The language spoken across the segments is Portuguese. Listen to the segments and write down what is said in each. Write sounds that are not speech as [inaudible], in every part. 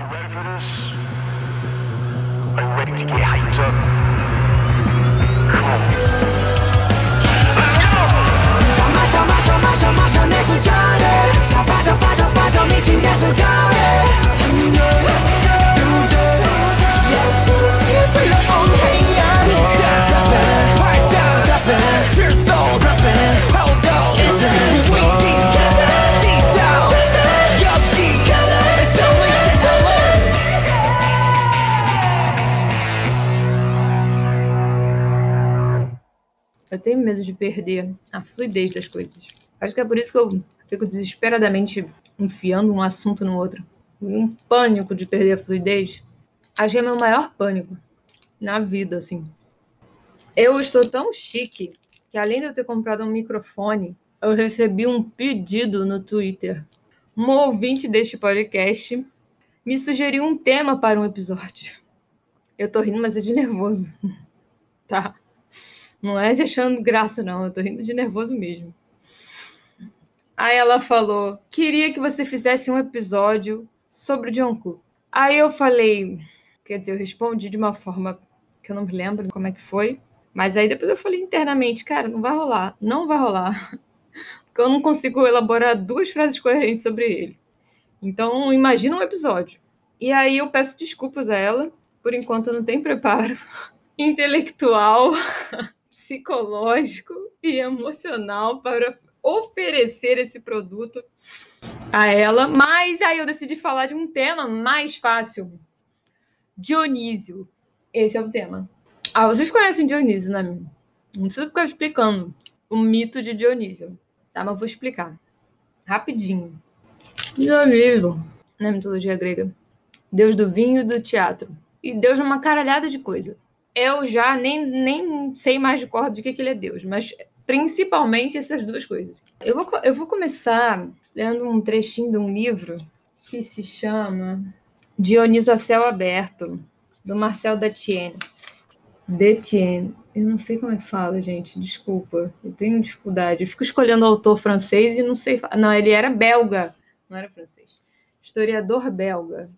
You ready for this? Are you ready to get hyped up? Come on. Medo de perder a fluidez das coisas. Acho que é por isso que eu fico desesperadamente enfiando um assunto no outro. Um pânico de perder a fluidez. Acho que é meu maior pânico na vida, assim. Eu estou tão chique que além de eu ter comprado um microfone, eu recebi um pedido no Twitter. Um ouvinte deste podcast me sugeriu um tema para um episódio. Eu tô rindo, mas é de nervoso. [laughs] Tá? Não é de achando graça, não. Eu tô rindo de nervoso mesmo. Aí ela falou: queria que você fizesse um episódio sobre o John Cook. Aí eu falei, quer dizer, eu respondi de uma forma que eu não me lembro como é que foi. Mas aí depois eu falei internamente, cara, não vai rolar, não vai rolar. [laughs] Porque eu não consigo elaborar duas frases coerentes sobre ele. Então, imagina um episódio. E aí eu peço desculpas a ela, por enquanto eu não tenho preparo [laughs] intelectual, [laughs] psicológico e emocional para oferecer esse produto a ela, mas aí eu decidi falar de um tema mais fácil. Dionísio. Esse é o tema. Ah, vocês conhecem Dionísio, né? Não precisa ficar explicando o mito de Dionísio, tá? Mas vou explicar rapidinho. Dionísio, na mitologia grega, deus do vinho e do teatro. E deus de uma caralhada de coisa. Eu já nem, nem sei mais de cor de que, que ele é deus, mas principalmente essas duas coisas. Eu vou, eu vou começar lendo um trechinho de um livro que se chama Dioniso a Céu Aberto, do Marcel Detienne. Detienne. Eu não sei como é que fala, gente. Desculpa. Eu tenho dificuldade. Eu fico escolhendo autor francês e não sei. Não, ele era belga, não era francês. Historiador belga,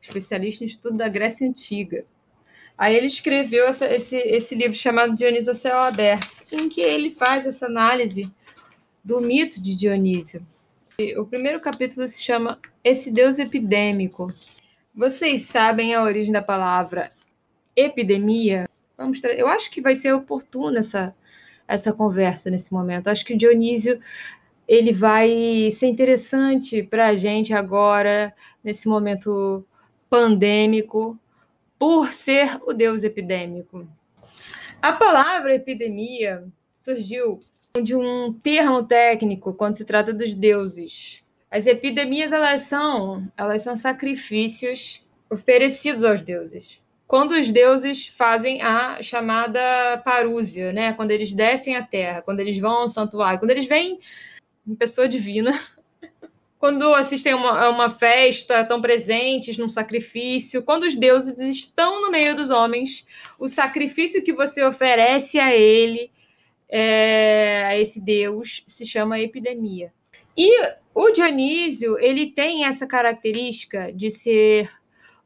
especialista em estudo da Grécia Antiga. Aí ele escreveu essa- esse, esse livro chamado Dionísio Céu Aberto, em que ele faz essa análise do mito de Dionísio. O primeiro capítulo se chama Esse Deus Epidêmico. Vocês sabem a origem da palavra epidemia? Vamos tra- Eu acho que vai ser oportuna essa, essa conversa nesse momento. Acho que o Dionísio ele vai ser interessante para a gente agora, nesse momento pandêmico, por ser o deus epidêmico. A palavra epidemia surgiu de um termo técnico quando se trata dos deuses. As epidemias elas são, elas são sacrifícios oferecidos aos deuses. Quando os deuses fazem a chamada parúzia, né? Quando eles descem à terra, quando eles vão ao santuário, quando eles vêm em pessoa divina, quando assistem a uma, uma festa, estão presentes num sacrifício, quando os deuses estão no meio dos homens, o sacrifício que você oferece a ele, é, a esse deus, se chama epidemia. E o Dionísio, ele tem essa característica de ser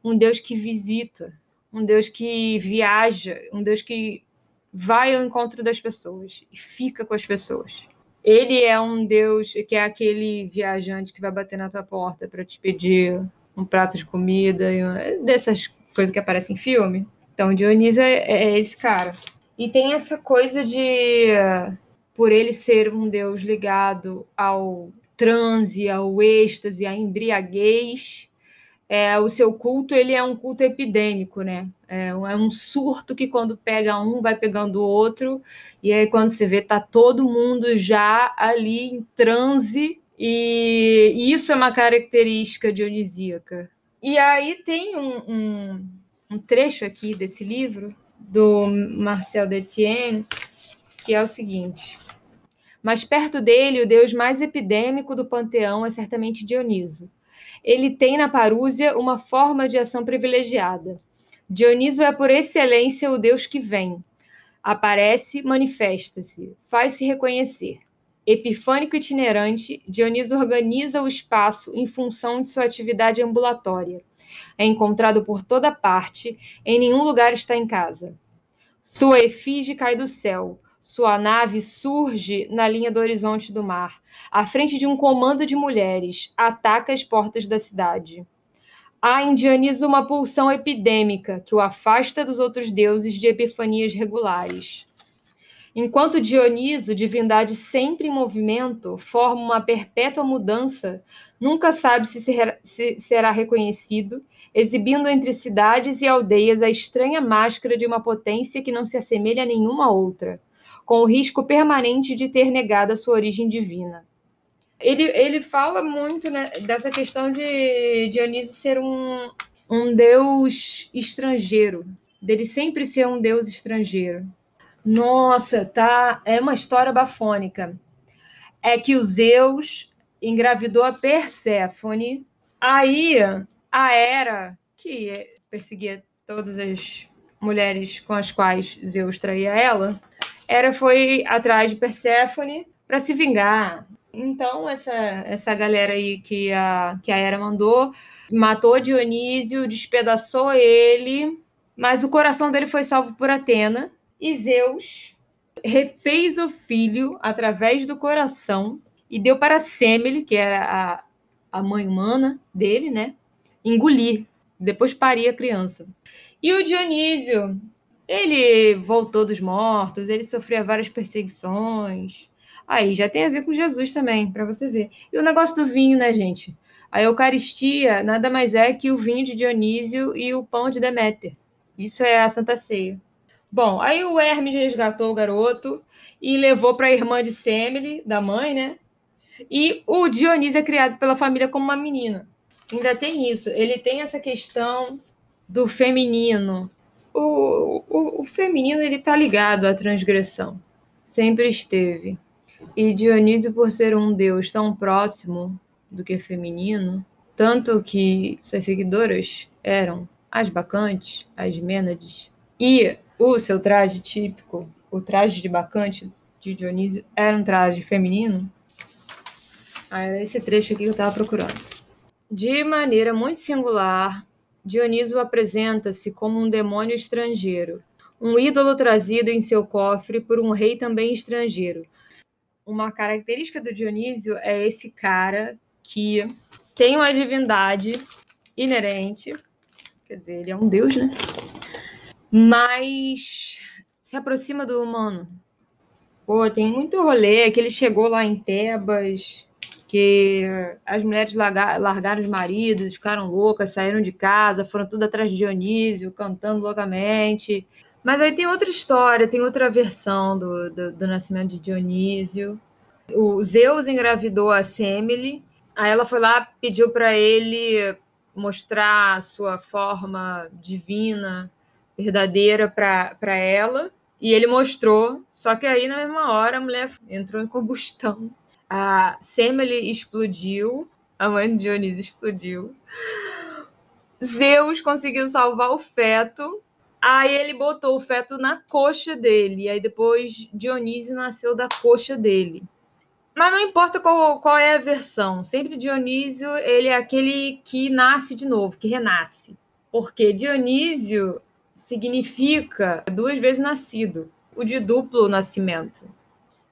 um deus que visita, um deus que viaja, um deus que vai ao encontro das pessoas e fica com as pessoas. Ele é um deus que é aquele viajante que vai bater na tua porta para te pedir um prato de comida, um- dessas coisas que aparecem em filme. Então, Dionísio é, é esse cara. E tem essa coisa de, por ele ser um deus ligado ao transe, ao êxtase, à embriaguez, é, o seu culto ele é um culto epidêmico, né? É, um- é um surto que quando pega um, vai pegando o outro, e aí quando você vê, tá todo mundo já ali em transe, e, e isso é uma característica dionisíaca. E aí tem um, um, um trecho aqui desse livro, do Marcel Detienne, que é o seguinte. Mas perto dele, o deus mais epidêmico do panteão é certamente Dioniso. Ele tem na parúzia uma forma de ação privilegiada. Dioniso é por excelência o deus que vem. Aparece, manifesta-se, faz-se reconhecer. Epifânico itinerante, Dionísio organiza o espaço em função de sua atividade ambulatória. É encontrado por toda parte, em nenhum lugar está em casa. Sua efígie cai do céu, sua nave surge na linha do horizonte do mar, à frente de um comando de mulheres, ataca as portas da cidade. Há em Dioniso uma pulsão epidêmica que o afasta dos outros deuses de epifanias regulares. Enquanto Dioniso, divindade sempre em movimento, forma uma perpétua mudança, nunca sabe se, ser, se será reconhecido, exibindo entre cidades e aldeias a estranha máscara de uma potência que não se assemelha a nenhuma outra, com o risco permanente de ter negado a sua origem divina. Ele, ele fala muito né, dessa questão de Dioniso ser um, um deus estrangeiro, dele sempre ser um deus estrangeiro. Nossa, tá. É uma história bafônica. É que o Zeus engravidou a Perséfone. Aí a Hera, que perseguia todas as mulheres com as quais Zeus traía ela, Hera foi atrás de Perséfone para se vingar. Então, essa, essa galera aí que a, que a Hera mandou matou Dionísio, despedaçou ele, mas o coração dele foi salvo por Atena e Zeus refez o filho através do coração e deu para Semele, que era a, a mãe humana dele, né? Engolir. Depois paria a criança. E o Dionísio, ele voltou dos mortos, ele sofria várias perseguições. Aí já tem a ver com Jesus também, para você ver. E o negócio do vinho, né, gente? A Eucaristia nada mais é que o vinho de Dionísio e o pão de Deméter. Isso é a Santa Ceia. Bom, aí o Hermes resgatou o garoto e levou para a irmã de Semele, da mãe, né? E o Dionísio é criado pela família como uma menina. Ainda tem isso, ele tem essa questão do feminino. O, o, o feminino ele tá ligado à transgressão, sempre esteve. E Dionísio, por ser um deus tão próximo do que feminino, tanto que suas seguidoras eram as bacantes, as mênades, e o seu traje típico, o traje de bacante de Dionísio, era um traje feminino? Ah, era esse trecho aqui que eu estava procurando. De maneira muito singular, Dionísio apresenta-se como um demônio estrangeiro, um ídolo trazido em seu cofre por um rei também estrangeiro. Uma característica do Dionísio é esse cara que tem uma divindade inerente, quer dizer, ele é um deus, né? mas se aproxima do humano. Pô, tem muito rolê que ele chegou lá em Tebas, que as mulheres largaram os maridos, ficaram loucas, saíram de casa, foram tudo atrás de Dionísio, cantando loucamente. Mas aí tem outra história, tem outra versão do, do, do nascimento de Dionísio. O Zeus engravidou a Semele, aí ela foi lá, pediu para ele mostrar a sua forma divina verdadeira para ela. E ele mostrou, só que aí na mesma hora a mulher entrou em combustão. A Semele explodiu, a mãe de Dionísio explodiu. Zeus conseguiu salvar o feto. Aí ele botou o feto na coxa dele. Aí depois Dionísio nasceu da coxa dele. Mas não importa qual, qual é a versão. Sempre Dionísio, ele é aquele que nasce de novo, que renasce. Porque Dionísio significa duas vezes nascido, o de duplo nascimento.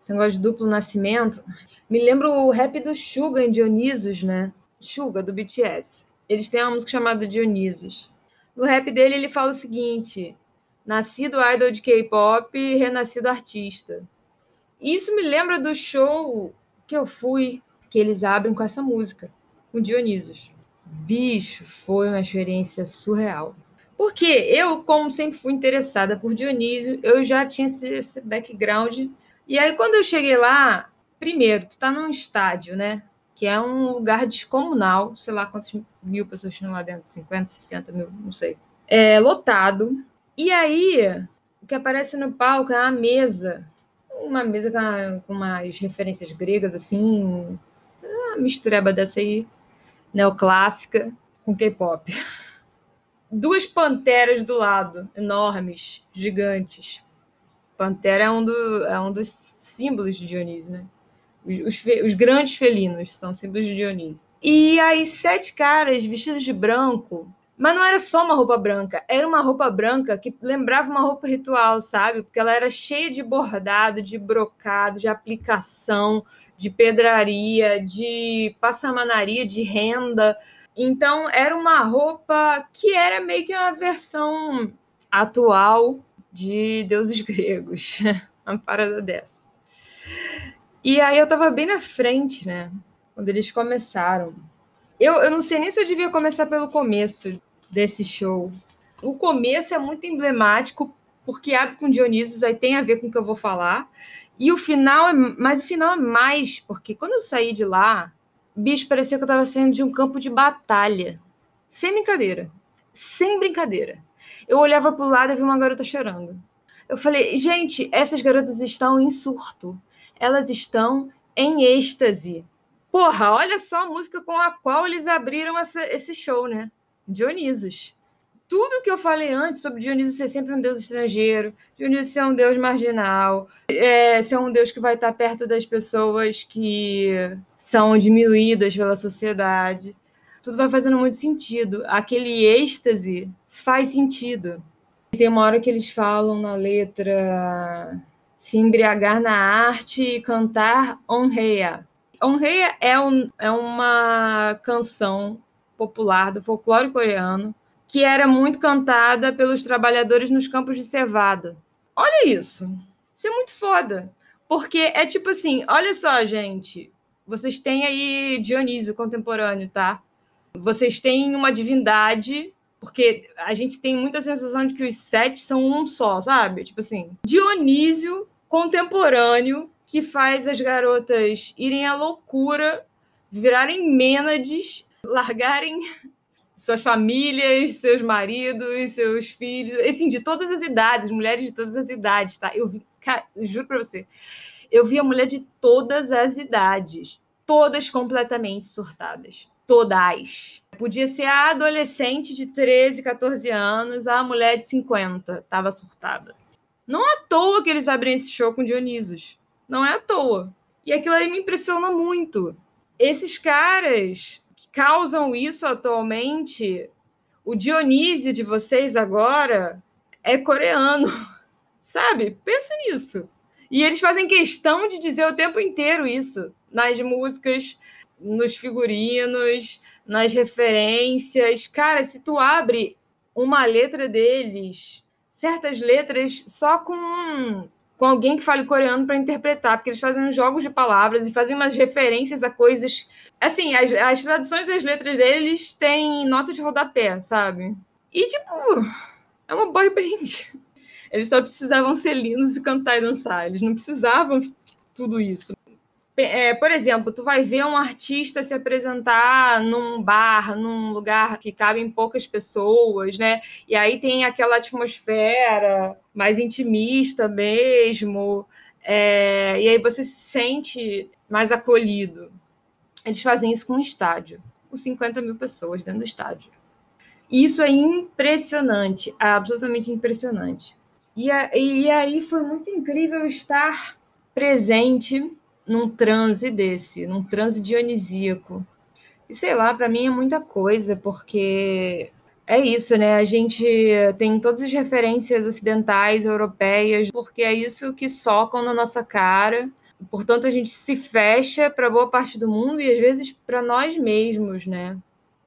Esse negócio de duplo nascimento me lembra o rap do Suga em Dionysus, né? Suga, do BTS. Eles têm uma música chamada Dionysus. No rap dele, ele fala o seguinte: nascido idol de K-pop, renascido artista. Isso me lembra do show que eu fui, que eles abrem com essa música, com Dionysus. Bicho, foi uma experiência surreal. Porque eu, como sempre fui interessada por Dionísio, eu já tinha esse, esse background. E aí, quando eu cheguei lá, primeiro, tu tá num estádio, né? Que é um lugar descomunal, sei lá quantas mil pessoas tinham lá dentro, 50, 60 mil, não sei. É lotado. E aí, o que aparece no palco é uma mesa, uma mesa com, com umas referências gregas, assim, uma mistureba dessa aí, neoclássica, com K-pop [laughs] duas panteras do lado, enormes, gigantes. Pantera é um, do, é um dos símbolos de Dionísio, né? Os, os grandes felinos são símbolos de Dionísio. E aí, sete caras vestidos de branco. Mas não era só uma roupa branca, era uma roupa branca que lembrava uma roupa ritual, sabe? Porque ela era cheia de bordado, de brocado, de aplicação, de pedraria, de passamanaria, de renda. Então, era uma roupa que era meio que uma versão atual de deuses [laughs] gregos. uma parada dessa. E aí eu tava bem na frente, né? Quando eles começaram. Eu, eu não sei nem se eu devia começar pelo começo desse show. O começo é muito emblemático, porque abre com Dionísios, aí tem a ver com o que eu vou falar. E o final, é, mas o final é mais, porque quando eu saí de lá, bicho, parecia que eu tava saindo de um campo de batalha. Sem brincadeira. Sem brincadeira. Eu olhava pro lado e vi uma garota chorando. Eu falei, gente, essas garotas estão em surto. Elas estão em êxtase. Porra, olha só a música com a qual eles abriram essa, esse show, né? Dionisos. Tudo que eu falei antes sobre Dioniso ser sempre um deus estrangeiro, Dioniso ser um deus marginal, é, ser um deus que vai estar perto das pessoas que são diminuídas pela sociedade. Tudo vai fazendo muito sentido. Aquele êxtase faz sentido. Tem uma hora que eles falam na letra se embriagar na arte e cantar honreia. Honreia é, um, é uma canção popular do folclore coreano que era muito cantada pelos trabalhadores nos campos de cevada. Olha isso. Isso é muito foda. Porque é tipo assim, olha só, gente. Vocês têm aí Dionísio contemporâneo, tá? Vocês têm uma divindade, porque a gente tem muita sensação de que os sete são um só, sabe? Tipo assim, Dionísio contemporâneo que faz as garotas irem à loucura, virarem mênades, largarem [laughs] suas famílias, seus maridos, seus filhos, assim, de todas as idades, mulheres de todas as idades, tá? Eu cara, eu juro pra você, eu vi a mulher de todas as idades, todas completamente surtadas. Todas. Podia ser a adolescente de 13, 14 anos, a mulher de 50, tava surtada. Não é à toa que eles abrem esse show com Dionisos. Não é à toa. E aquilo ali me impressiona muito. Esses caras que causam isso atualmente, o Dionísio de vocês agora é coreano. [laughs] Sabe? Pensa nisso. E eles fazem questão de dizer o tempo inteiro isso nas músicas, nos figurinos, nas referências. Cara, se tu abre uma letra deles, certas letras só com com alguém que fale coreano para interpretar, porque eles fazem uns jogos de palavras e fazem umas referências a coisas. Assim, as, as traduções das letras deles têm nota de rodapé, sabe? E, tipo, é uma boy band. Eles só precisavam ser lindos e cantar e dançar. Eles não precisavam tudo isso. É, por exemplo, tu vai ver um artista se apresentar num bar, num lugar que cabem poucas pessoas, né? E aí tem aquela atmosfera mais intimista mesmo, é, e aí você se sente mais acolhido. Eles fazem isso com um estádio, com 50 mil pessoas dentro do estádio. Isso é impressionante, absolutamente impressionante. E, a, e aí foi muito incrível estar presente num transe desse, num transe dionisíaco. E sei lá, para mim é muita coisa, porque é isso, né? A gente tem todas as referências ocidentais, europeias, porque é isso que socam na nossa cara. Portanto, a gente se fecha para boa parte do mundo e às vezes para nós mesmos, né?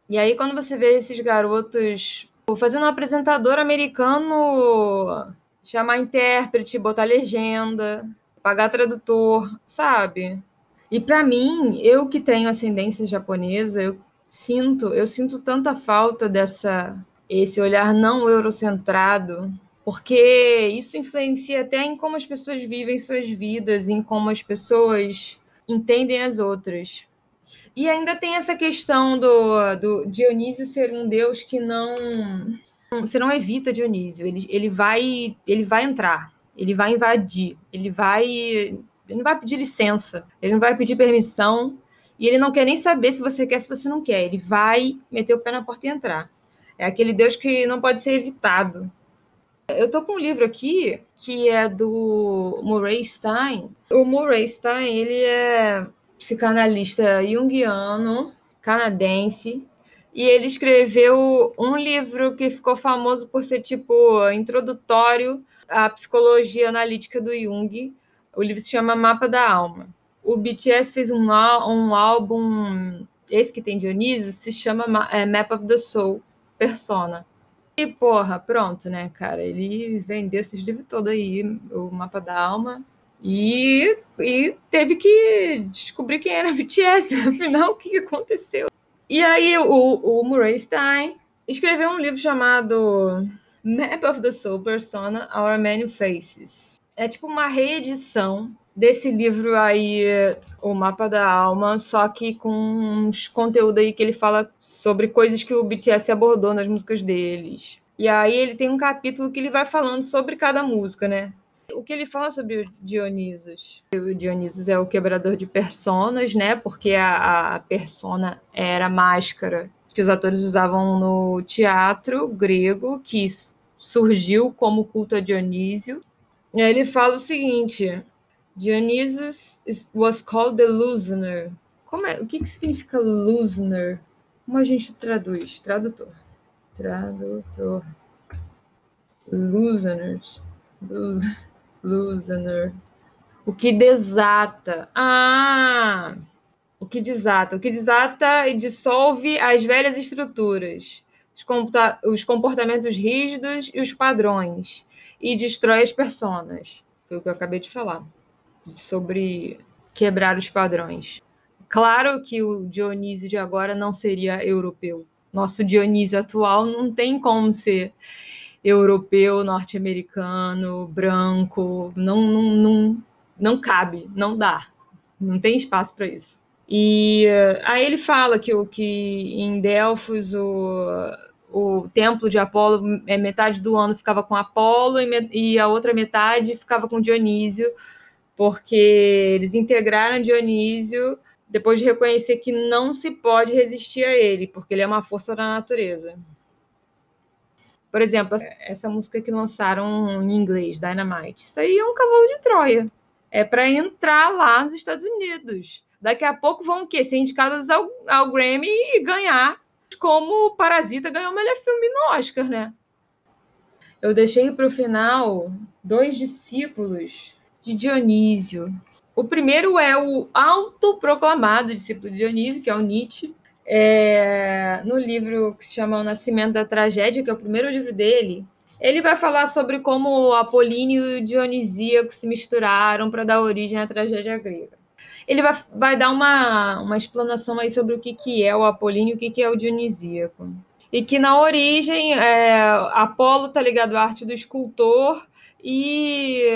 E aí, quando você vê esses garotos fazendo um apresentador americano chamar intérprete, botar legenda, pagar tradutor, sabe? E para mim, eu que tenho ascendência japonesa, eu sinto, eu sinto tanta falta dessa esse olhar não eurocentrado, porque isso influencia até em como as pessoas vivem suas vidas, em como as pessoas entendem as outras. E ainda tem essa questão do, do Dionísio ser um deus que não você não evita Dionísio, ele, ele vai ele vai entrar, ele vai invadir, ele vai. Ele não vai pedir licença, ele não vai pedir permissão, e ele não quer nem saber se você quer, se você não quer. Ele vai meter o pé na porta e entrar. É aquele Deus que não pode ser evitado. Eu tô com um livro aqui que é do Murray Stein. O Murray Stein, ele é psicanalista junguiano, canadense, e ele escreveu um livro que ficou famoso por ser tipo introdutório à psicologia analítica do Jung. O livro se chama Mapa da Alma. O BTS fez um, um álbum, esse que tem Dionísio, se chama é, Map of the Soul, Persona. E, porra, pronto, né, cara? Ele vendeu esses livros todos aí, o Mapa da Alma, e, e teve que descobrir quem era BTS, né? afinal, o que aconteceu? E aí o, o Murray Stein escreveu um livro chamado Map of the Soul Persona, Our Many Faces. É tipo uma reedição desse livro aí, O Mapa da Alma, só que com uns conteúdo aí que ele fala sobre coisas que o BTS abordou nas músicas deles. E aí ele tem um capítulo que ele vai falando sobre cada música, né? O que ele fala sobre o Dionisos? O Dionisos é o quebrador de personas, né? Porque a, a persona era a máscara que os atores usavam no teatro grego, que surgiu como culto a Dionísio. E aí ele fala o seguinte: Dionysus was called the Lucener. Como é? O que, que significa Lucener? Como a gente traduz? Tradutor. Tradutor. Luceners. Lucener. O que desata. Ah! O que desata. O que desata e dissolve as velhas estruturas, os, comportamentos rígidos e os padrões, e destrói as personas. Foi o que eu acabei de falar sobre quebrar os padrões. Claro que o Dionísio de agora não seria europeu. Nosso Dionísio atual não tem como ser europeu, norte-americano, branco. Não, não, não, não cabe, não dá. Não tem espaço para isso. E uh, aí ele fala que, que em Delfos o, o templo de Apolo, é, metade do ano ficava com Apolo e, e a outra metade ficava com Dionísio porque eles integraram Dionísio depois de reconhecer que não se pode resistir a ele, porque ele é uma força da natureza. Por exemplo, essa música que lançaram em inglês, Dynamite, isso aí é um cavalo de Troia. É para entrar lá nos Estados Unidos. Daqui a pouco vão o quê? Ser indicadas ao, ao Grammy e ganhar, como Parasita ganhou o melhor filme no Oscar, né? Eu deixei para o final dois discípulos de Dionísio. O primeiro é o autoproclamado discípulo de Dionísio, que é o Nietzsche. É, no livro que se chama O Nascimento da Tragédia, que é o primeiro livro dele, ele vai falar sobre como Apolíneo e Dionisíaco se misturaram para dar origem à tragédia grega. Ele vai, vai dar uma, uma explanação aí sobre o que, que é o Apolíneo e o que, que é o Dionisíaco. E que na origem, é, Apolo está ligado à arte do escultor e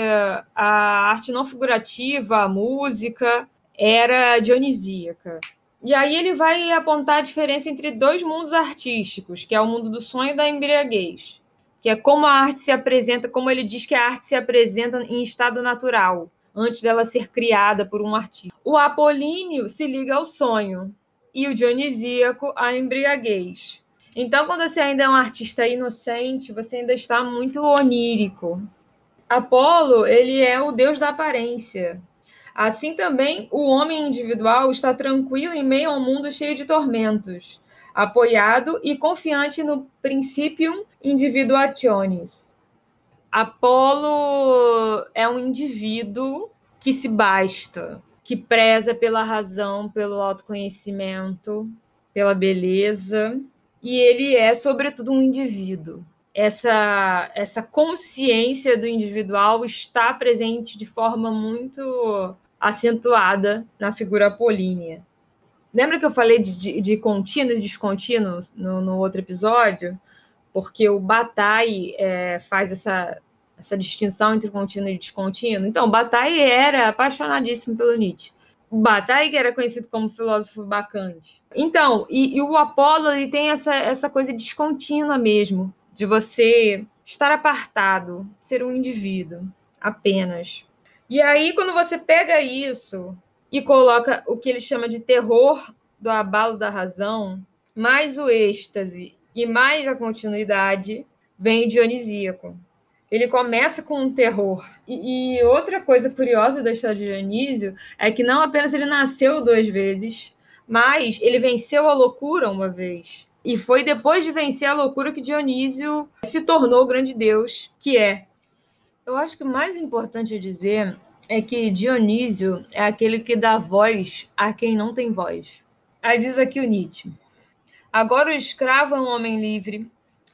a arte não figurativa, a música, era dionisíaca. E aí ele vai apontar a diferença entre dois mundos artísticos, que é o mundo do sonho e da embriaguez, que é como a arte se apresenta, como ele diz que a arte se apresenta em estado natural, antes dela ser criada por um artista. O apolíneo se liga ao sonho e o dionisíaco à embriaguez. Então, quando você ainda é um artista inocente, você ainda está muito onírico. Apolo, ele é o deus da aparência. Assim também, o homem individual está tranquilo em meio a um mundo cheio de tormentos, apoiado e confiante no princípio individuationis. Apolo é um indivíduo que se basta, que preza pela razão, pelo autoconhecimento, pela beleza, e ele é, sobretudo, um indivíduo essa, essa consciência do individual está presente de forma muito acentuada na figura apolínea. Lembra que eu falei de, de, de contínuo e descontínuo no, no, outro episódio? Porque o Bataille é, faz essa, essa distinção entre contínuo e descontínuo. Então, Bataille era apaixonadíssimo pelo Nietzsche. Bataille era conhecido como filósofo bacante. Então, e, e o Apolo ele tem essa, essa coisa descontínua mesmo de você estar apartado, ser um indivíduo apenas. E aí, quando você pega isso e coloca o que ele chama de terror do abalo da razão, mais o êxtase e mais a continuidade, vem o dionisíaco. ele começa com um terror. E, e, outra coisa curiosa da história de Dionísio é que não apenas ele nasceu duas vezes, mas ele venceu a loucura uma vez. E foi depois de vencer a loucura que Dionísio se tornou o grande deus que é. Eu acho que o mais importante a dizer é que Dionísio é aquele que dá voz a quem não tem voz. Aí diz aqui o Nietzsche. Agora o escravo é um homem livre.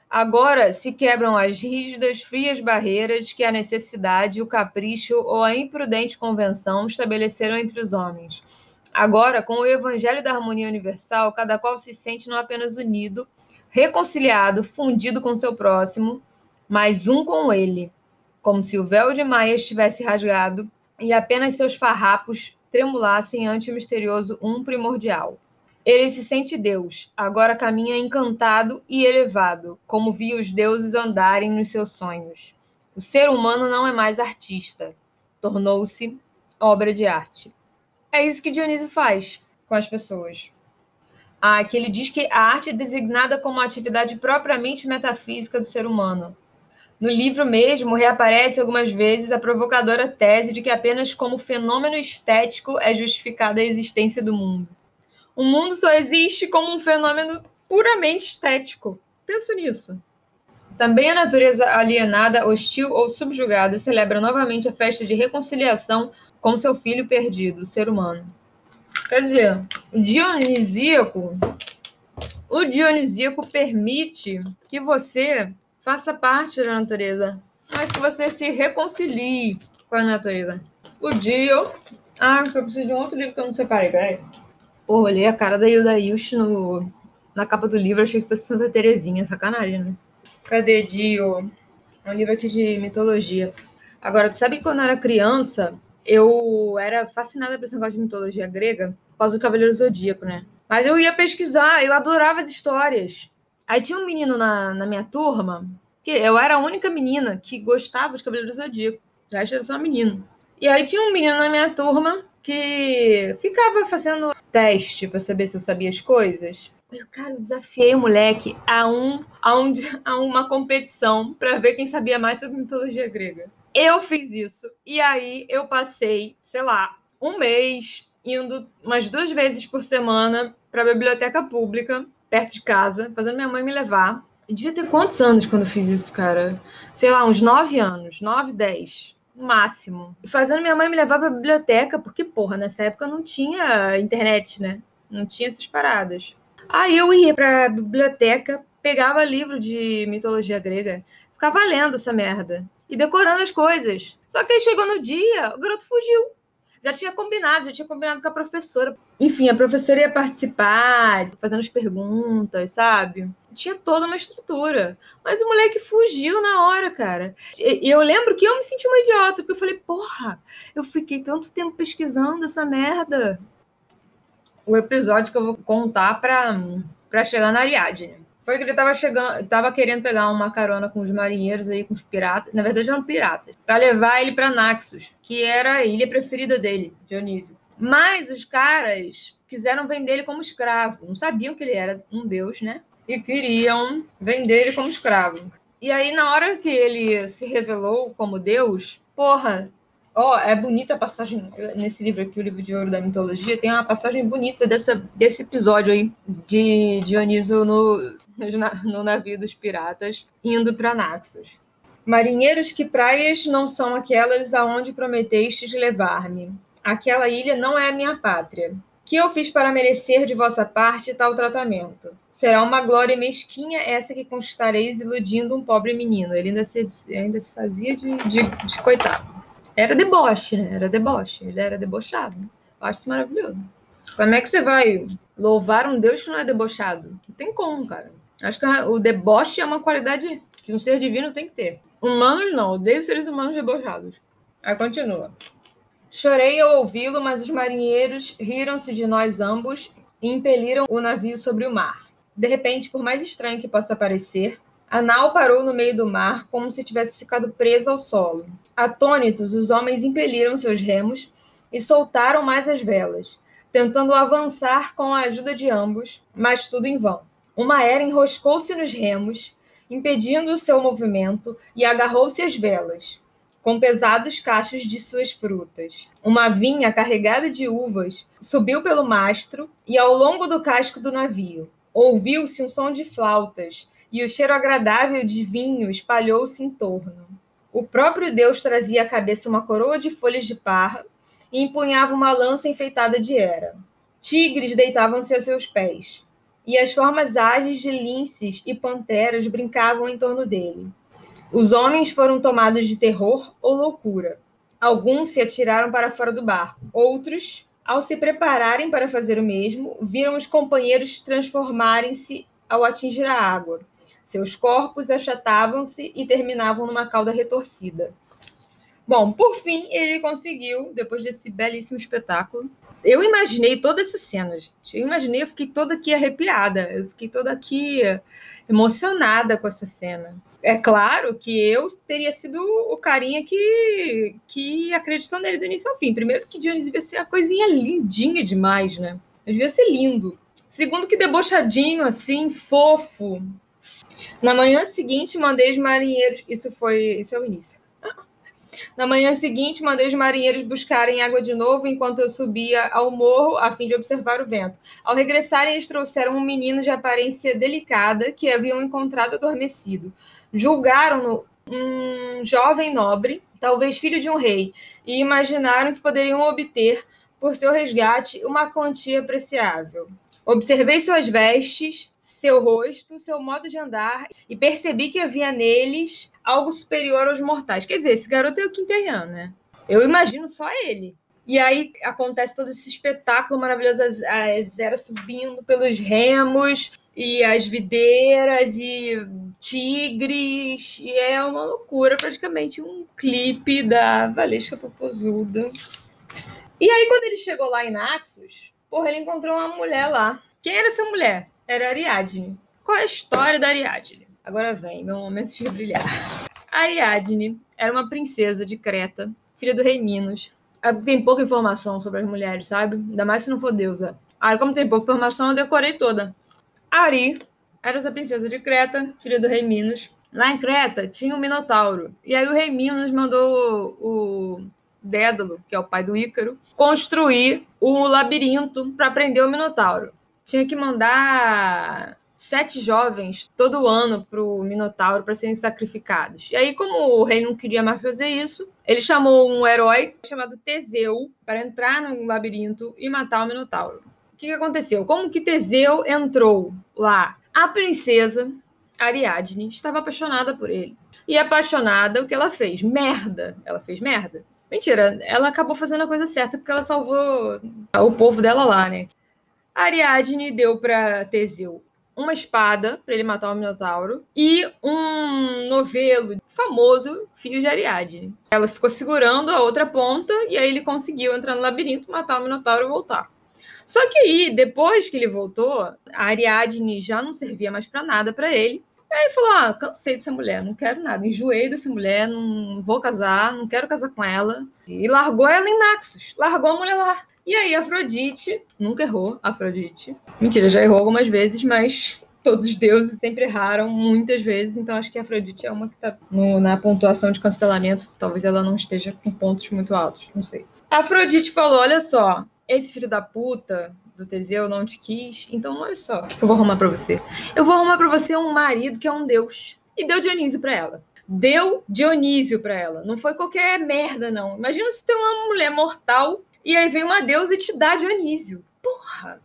Agora se quebram as rígidas, frias barreiras que a necessidade, o capricho ou a imprudente convenção estabeleceram entre os homens. Agora, com o evangelho da harmonia universal, cada qual se sente não apenas unido, reconciliado, fundido com seu próximo, mas um com ele, como se o véu de Maia estivesse rasgado e apenas seus farrapos tremulassem ante o misterioso um primordial. Ele se sente Deus, agora caminha encantado e elevado, como via os deuses andarem nos seus sonhos. O ser humano não é mais artista, tornou-se obra de arte. É isso que Dionísio faz com as pessoas. Ah, que ele diz que a arte é designada como atividade propriamente metafísica do ser humano, no livro mesmo, reaparece algumas vezes a provocadora tese de que apenas como fenômeno estético é justificada a existência do mundo. O mundo só existe como um fenômeno puramente estético. Pensa nisso. Também a natureza alienada, hostil ou subjugada celebra novamente a festa de reconciliação com seu filho perdido, o ser humano. Quer dizer, o dionisíaco, o dionisíaco permite que você Faça parte da natureza, mas que você se reconcilie com a natureza. O dia. Ah, eu preciso de um outro livro que eu não separei, peraí. Pô, olhei a cara da Hilda Ilst no... na capa do livro, achei que fosse Santa Terezinha, sacanagem, né? Cadê Dio? É um livro aqui de mitologia. Agora, tu sabe que quando eu era criança, eu era fascinada por esse negócio de mitologia grega, causa do Cavaleiro Zodíaco, né? Mas eu ia pesquisar, eu adorava as histórias. Aí tinha um menino na, na minha turma, que eu era a única menina que gostava de Cavaleiro Zodíaco. O resto era só menino. E aí tinha um menino na minha turma que ficava fazendo teste para saber se eu sabia as coisas. Eu, cara, desafiei o moleque a, um, a, um, a uma competição para ver quem sabia mais sobre mitologia grega. Eu fiz isso. E aí eu passei, sei lá, um mês indo umas duas vezes por semana para a biblioteca pública perto de casa, fazendo minha mãe me levar. Eu devia ter quantos anos quando eu fiz isso, cara? Sei lá, uns nove anos, nove, dez, máximo. E fazendo minha mãe me levar pra biblioteca, porque, porra, nessa época não tinha internet, né? Não tinha essas paradas. Aí eu ia pra biblioteca, pegava livro de mitologia grega, ficava lendo essa merda. E decorando as coisas. Só que aí chegou no dia, o garoto fugiu já tinha combinado, já tinha combinado com a professora. Enfim, a professora ia participar, fazendo as perguntas, sabe? Tinha toda uma estrutura. Mas o moleque fugiu na hora, cara. E eu lembro que eu me senti uma idiota, porque eu falei, porra, eu fiquei tanto tempo pesquisando essa merda. O episódio que eu vou contar pra, chegar na Ariadne. Foi que ele tava chegando, tava querendo pegar uma carona com os marinheiros aí, com os piratas. Na verdade, eram piratas. para levar ele para Naxos, que era a ilha preferida dele, Dionísio. Mas os caras quiseram vender ele como escravo. Não sabiam que ele era um deus, né? E queriam vender ele como escravo. E aí, na hora que ele se revelou como deus, porra, Ó, oh, é bonita a passagem nesse livro aqui, o livro de ouro da mitologia, tem uma passagem bonita dessa, desse episódio aí de Dioniso no, no navio dos piratas indo para Naxos. Marinheiros, que praias não são aquelas aonde prometestes levar-me? Aquela ilha não é a minha pátria. Que eu fiz para merecer de vossa parte tal tratamento? Será uma glória mesquinha essa que conquistareis iludindo um pobre menino. Ele ainda se, ainda se fazia de, de, de coitado. Era deboche, né? Era deboche. Ele era debochado. Eu acho isso maravilhoso. Como é que você vai louvar um Deus que não é debochado? Não tem como, cara. Acho que o deboche é uma qualidade que um ser divino tem que ter. Humanos não, odeio seres humanos debochados. Aí continua. Chorei ao ouvi-lo, mas os marinheiros riram-se de nós ambos e impeliram o navio sobre o mar. De repente, por mais estranho que possa parecer, a nau parou no meio do mar, como se tivesse ficado presa ao solo. Atônitos, os homens impeliram seus remos e soltaram mais as velas, tentando avançar com a ajuda de ambos, mas tudo em vão. Uma era enroscou-se nos remos impedindo o seu movimento, e agarrou-se às velas, com pesados cachos de suas frutas. Uma vinha carregada de uvas subiu pelo mastro e ao longo do casco do navio. Ouviu-se um som de flautas, e o cheiro agradável de vinho espalhou-se em torno. O próprio Deus trazia à cabeça uma coroa de folhas de parra e empunhava uma lança enfeitada de era. Tigres deitavam-se a seus pés, e as formas ágeis de linces e panteras brincavam em torno dele. Os homens foram tomados de terror ou loucura. Alguns se atiraram para fora do barco, outros, ao se prepararem para fazer o mesmo, viram os companheiros transformarem-se ao atingir a água. Seus corpos achatavam-se e terminavam numa cauda retorcida. Bom, por fim, ele conseguiu, depois desse belíssimo espetáculo. Eu imaginei toda essa cena, gente. Eu imaginei, eu fiquei toda aqui arrepiada. Eu fiquei toda aqui emocionada com essa cena. É claro que eu teria sido o carinha que, que acreditou nele do início ao fim. Primeiro, que Jones devia ser a coisinha lindinha demais, né? Devia ser lindo. Segundo, que debochadinho, assim, fofo. Na manhã seguinte, mandei os marinheiros. Isso foi. Isso é o início. Na manhã seguinte, mandei os marinheiros buscarem água de novo enquanto eu subia ao morro a fim de observar o vento. Ao regressarem, eles trouxeram um menino de aparência delicada que haviam encontrado adormecido. Julgaram-no um jovem nobre, talvez filho de um rei, e imaginaram que poderiam obter, por seu resgate, uma quantia apreciável. Observei suas vestes, seu rosto, seu modo de andar e percebi que havia neles algo superior aos mortais. Quer dizer, esse garoto é o Quinterran, né? Eu imagino só ele. E aí acontece todo esse espetáculo maravilhoso, as, as eras subindo pelos remos, e as videiras, e tigres, e é uma loucura, praticamente um clipe da Valesca Popozuda. E aí, quando ele chegou lá em Naxos, porra, ele encontrou uma mulher lá. Quem era essa mulher? Era Ariadne. Qual é a história da Ariadne? Agora vem, meu momento de brilhar. Ariadne era uma princesa de Creta, filha do rei Minos. Ah, tem pouca informação sobre as mulheres, sabe? Ainda mais se não for deusa. Ah, como tem pouca informação, eu decorei toda. Ari era essa princesa de Creta, filha do rei Minos. Lá em Creta tinha um Minotauro. E aí o rei Minos mandou o Dédalo, que é o pai do Ícaro, construir o labirinto para prender o Minotauro. Tinha que mandar sete jovens todo ano para o Minotauro para serem sacrificados. E aí, como o rei não queria mais fazer isso, ele chamou um herói chamado Teseu para entrar no labirinto e matar o Minotauro. O que, que aconteceu? Como que Teseu entrou lá? A princesa Ariadne estava apaixonada por ele. E apaixonada, o que ela fez? Merda! Ela fez merda. Mentira, ela acabou fazendo a coisa certa porque ela salvou o povo dela lá, né? Ariadne deu para Teseu uma espada para ele matar o Minotauro e um novelo famoso, filho de Ariadne. Ela ficou segurando a outra ponta e aí ele conseguiu entrar no labirinto, matar o Minotauro e voltar. Só que aí, depois que ele voltou, a Ariadne já não servia mais para nada para ele. Aí ele falou: Ah, cansei dessa mulher, não quero nada, enjoei dessa mulher, não vou casar, não quero casar com ela. E largou ela em Naxos, largou a mulher lá. E aí, Afrodite, nunca errou, Afrodite. Mentira, já errou algumas vezes, mas todos os deuses sempre erraram muitas vezes, então acho que Afrodite é uma que tá no, na pontuação de cancelamento, talvez ela não esteja com pontos muito altos, não sei. Afrodite falou: olha só, esse filho da puta do Teseu não te quis, então olha só o que eu vou arrumar para você. Eu vou arrumar para você um marido que é um deus. E deu Dionísio para ela. Deu Dionísio para ela. Não foi qualquer merda, não. Imagina se tem uma mulher mortal e aí vem uma deusa e te dá Dionísio. Porra!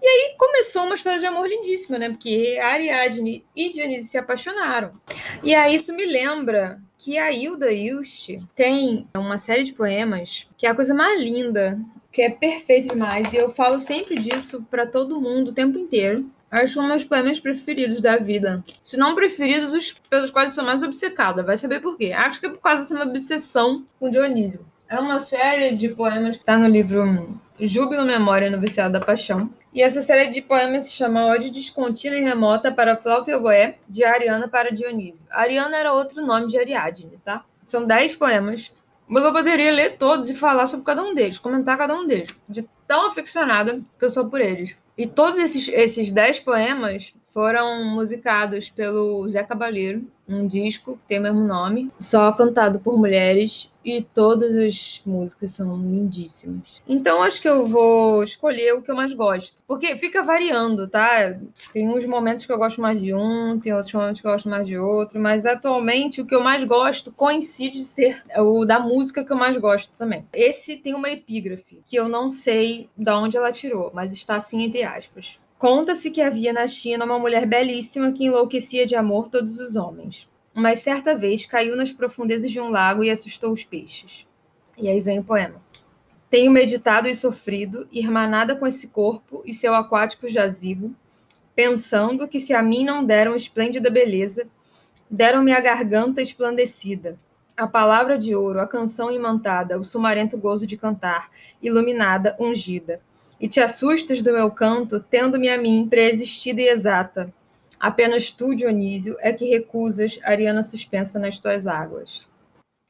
E aí começou uma história de amor lindíssima, né? Porque Ariadne e Dionísio se apaixonaram. E aí isso me lembra que a Hilda Ilst tem uma série de poemas que é a coisa mais linda, que é perfeito demais. E eu falo sempre disso para todo mundo o tempo inteiro. Acho um dos meus poemas preferidos da vida. Se não preferidos, os pelos quais eu sou mais obcecada. Vai saber por quê. Acho que é por causa dessa minha obsessão com Dionísio. É uma série de poemas que está no livro Júbilo, Memória no Viciado da Paixão. E essa série de poemas se chama Ode Descontínua e Remota para Flauta e Oboé, de Ariana para Dionísio. Ariana era outro nome de Ariadne, tá? São dez poemas. Mas eu poderia ler todos e falar sobre cada um deles, comentar cada um deles. De tão aficionada que eu sou por eles. E todos esses, esses dez poemas foram musicados pelo Zé Cabaleiro, um disco que tem o mesmo nome, só cantado por mulheres e todas as músicas são lindíssimas. Então acho que eu vou escolher o que eu mais gosto, porque fica variando, tá? Tem uns momentos que eu gosto mais de um, tem outros momentos que eu gosto mais de outro, mas atualmente o que eu mais gosto coincide ser o da música que eu mais gosto também. Esse tem uma epígrafe que eu não sei de onde ela tirou, mas está assim entre aspas. Conta-se que havia na China uma mulher belíssima que enlouquecia de amor todos os homens. Mas certa vez caiu nas profundezas de um lago e assustou os peixes. E aí vem o poema. Tenho meditado e sofrido, irmanada com esse corpo e seu aquático jazigo, pensando que se a mim não deram esplêndida beleza, deram-me a garganta esplandecida, a palavra de ouro, a canção imantada, o sumarento gozo de cantar, iluminada, ungida e te assustas do meu canto, tendo-me a mim preexistida e exata. Apenas tu, Dionísio, é que recusas Ariana suspensa nas tuas águas.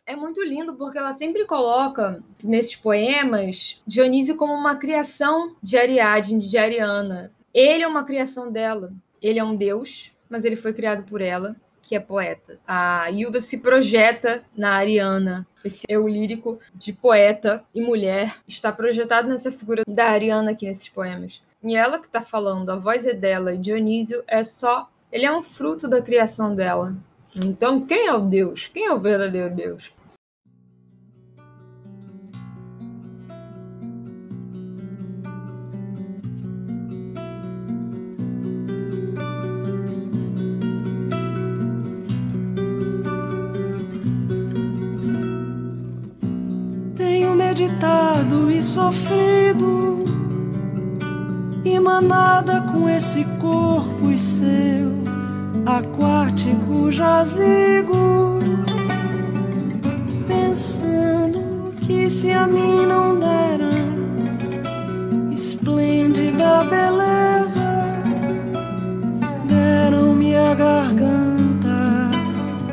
É muito lindo porque ela sempre coloca nesses poemas Dionísio como uma criação de Ariadne, de Ariana. Ele é uma criação dela. Ele é um deus, mas ele foi criado por ela que é poeta. A Hilda se projeta na Ariana. Esse eu lírico de poeta e mulher está projetado nessa figura da Ariana aqui nesses poemas. E ela que está falando, a voz é dela, e Dionísio é só. Ele é um fruto da criação dela. Então, quem é o Deus? Quem é o verdadeiro Deus? E sofrido, e manada com esse corpo e seu aquático jazigo, pensando que se a mim não deram esplêndida beleza, deram-me a garganta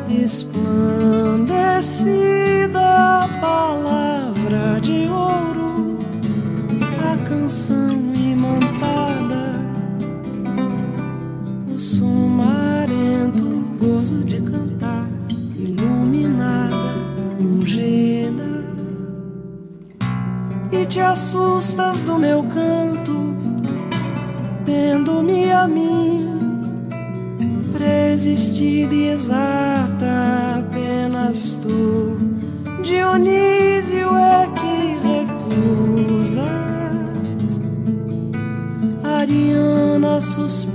esplandecida palavra do meu canto, tendo-me a mim preexistida e exata, apenas tu. Dionísio é que recusas, Ariana suspensa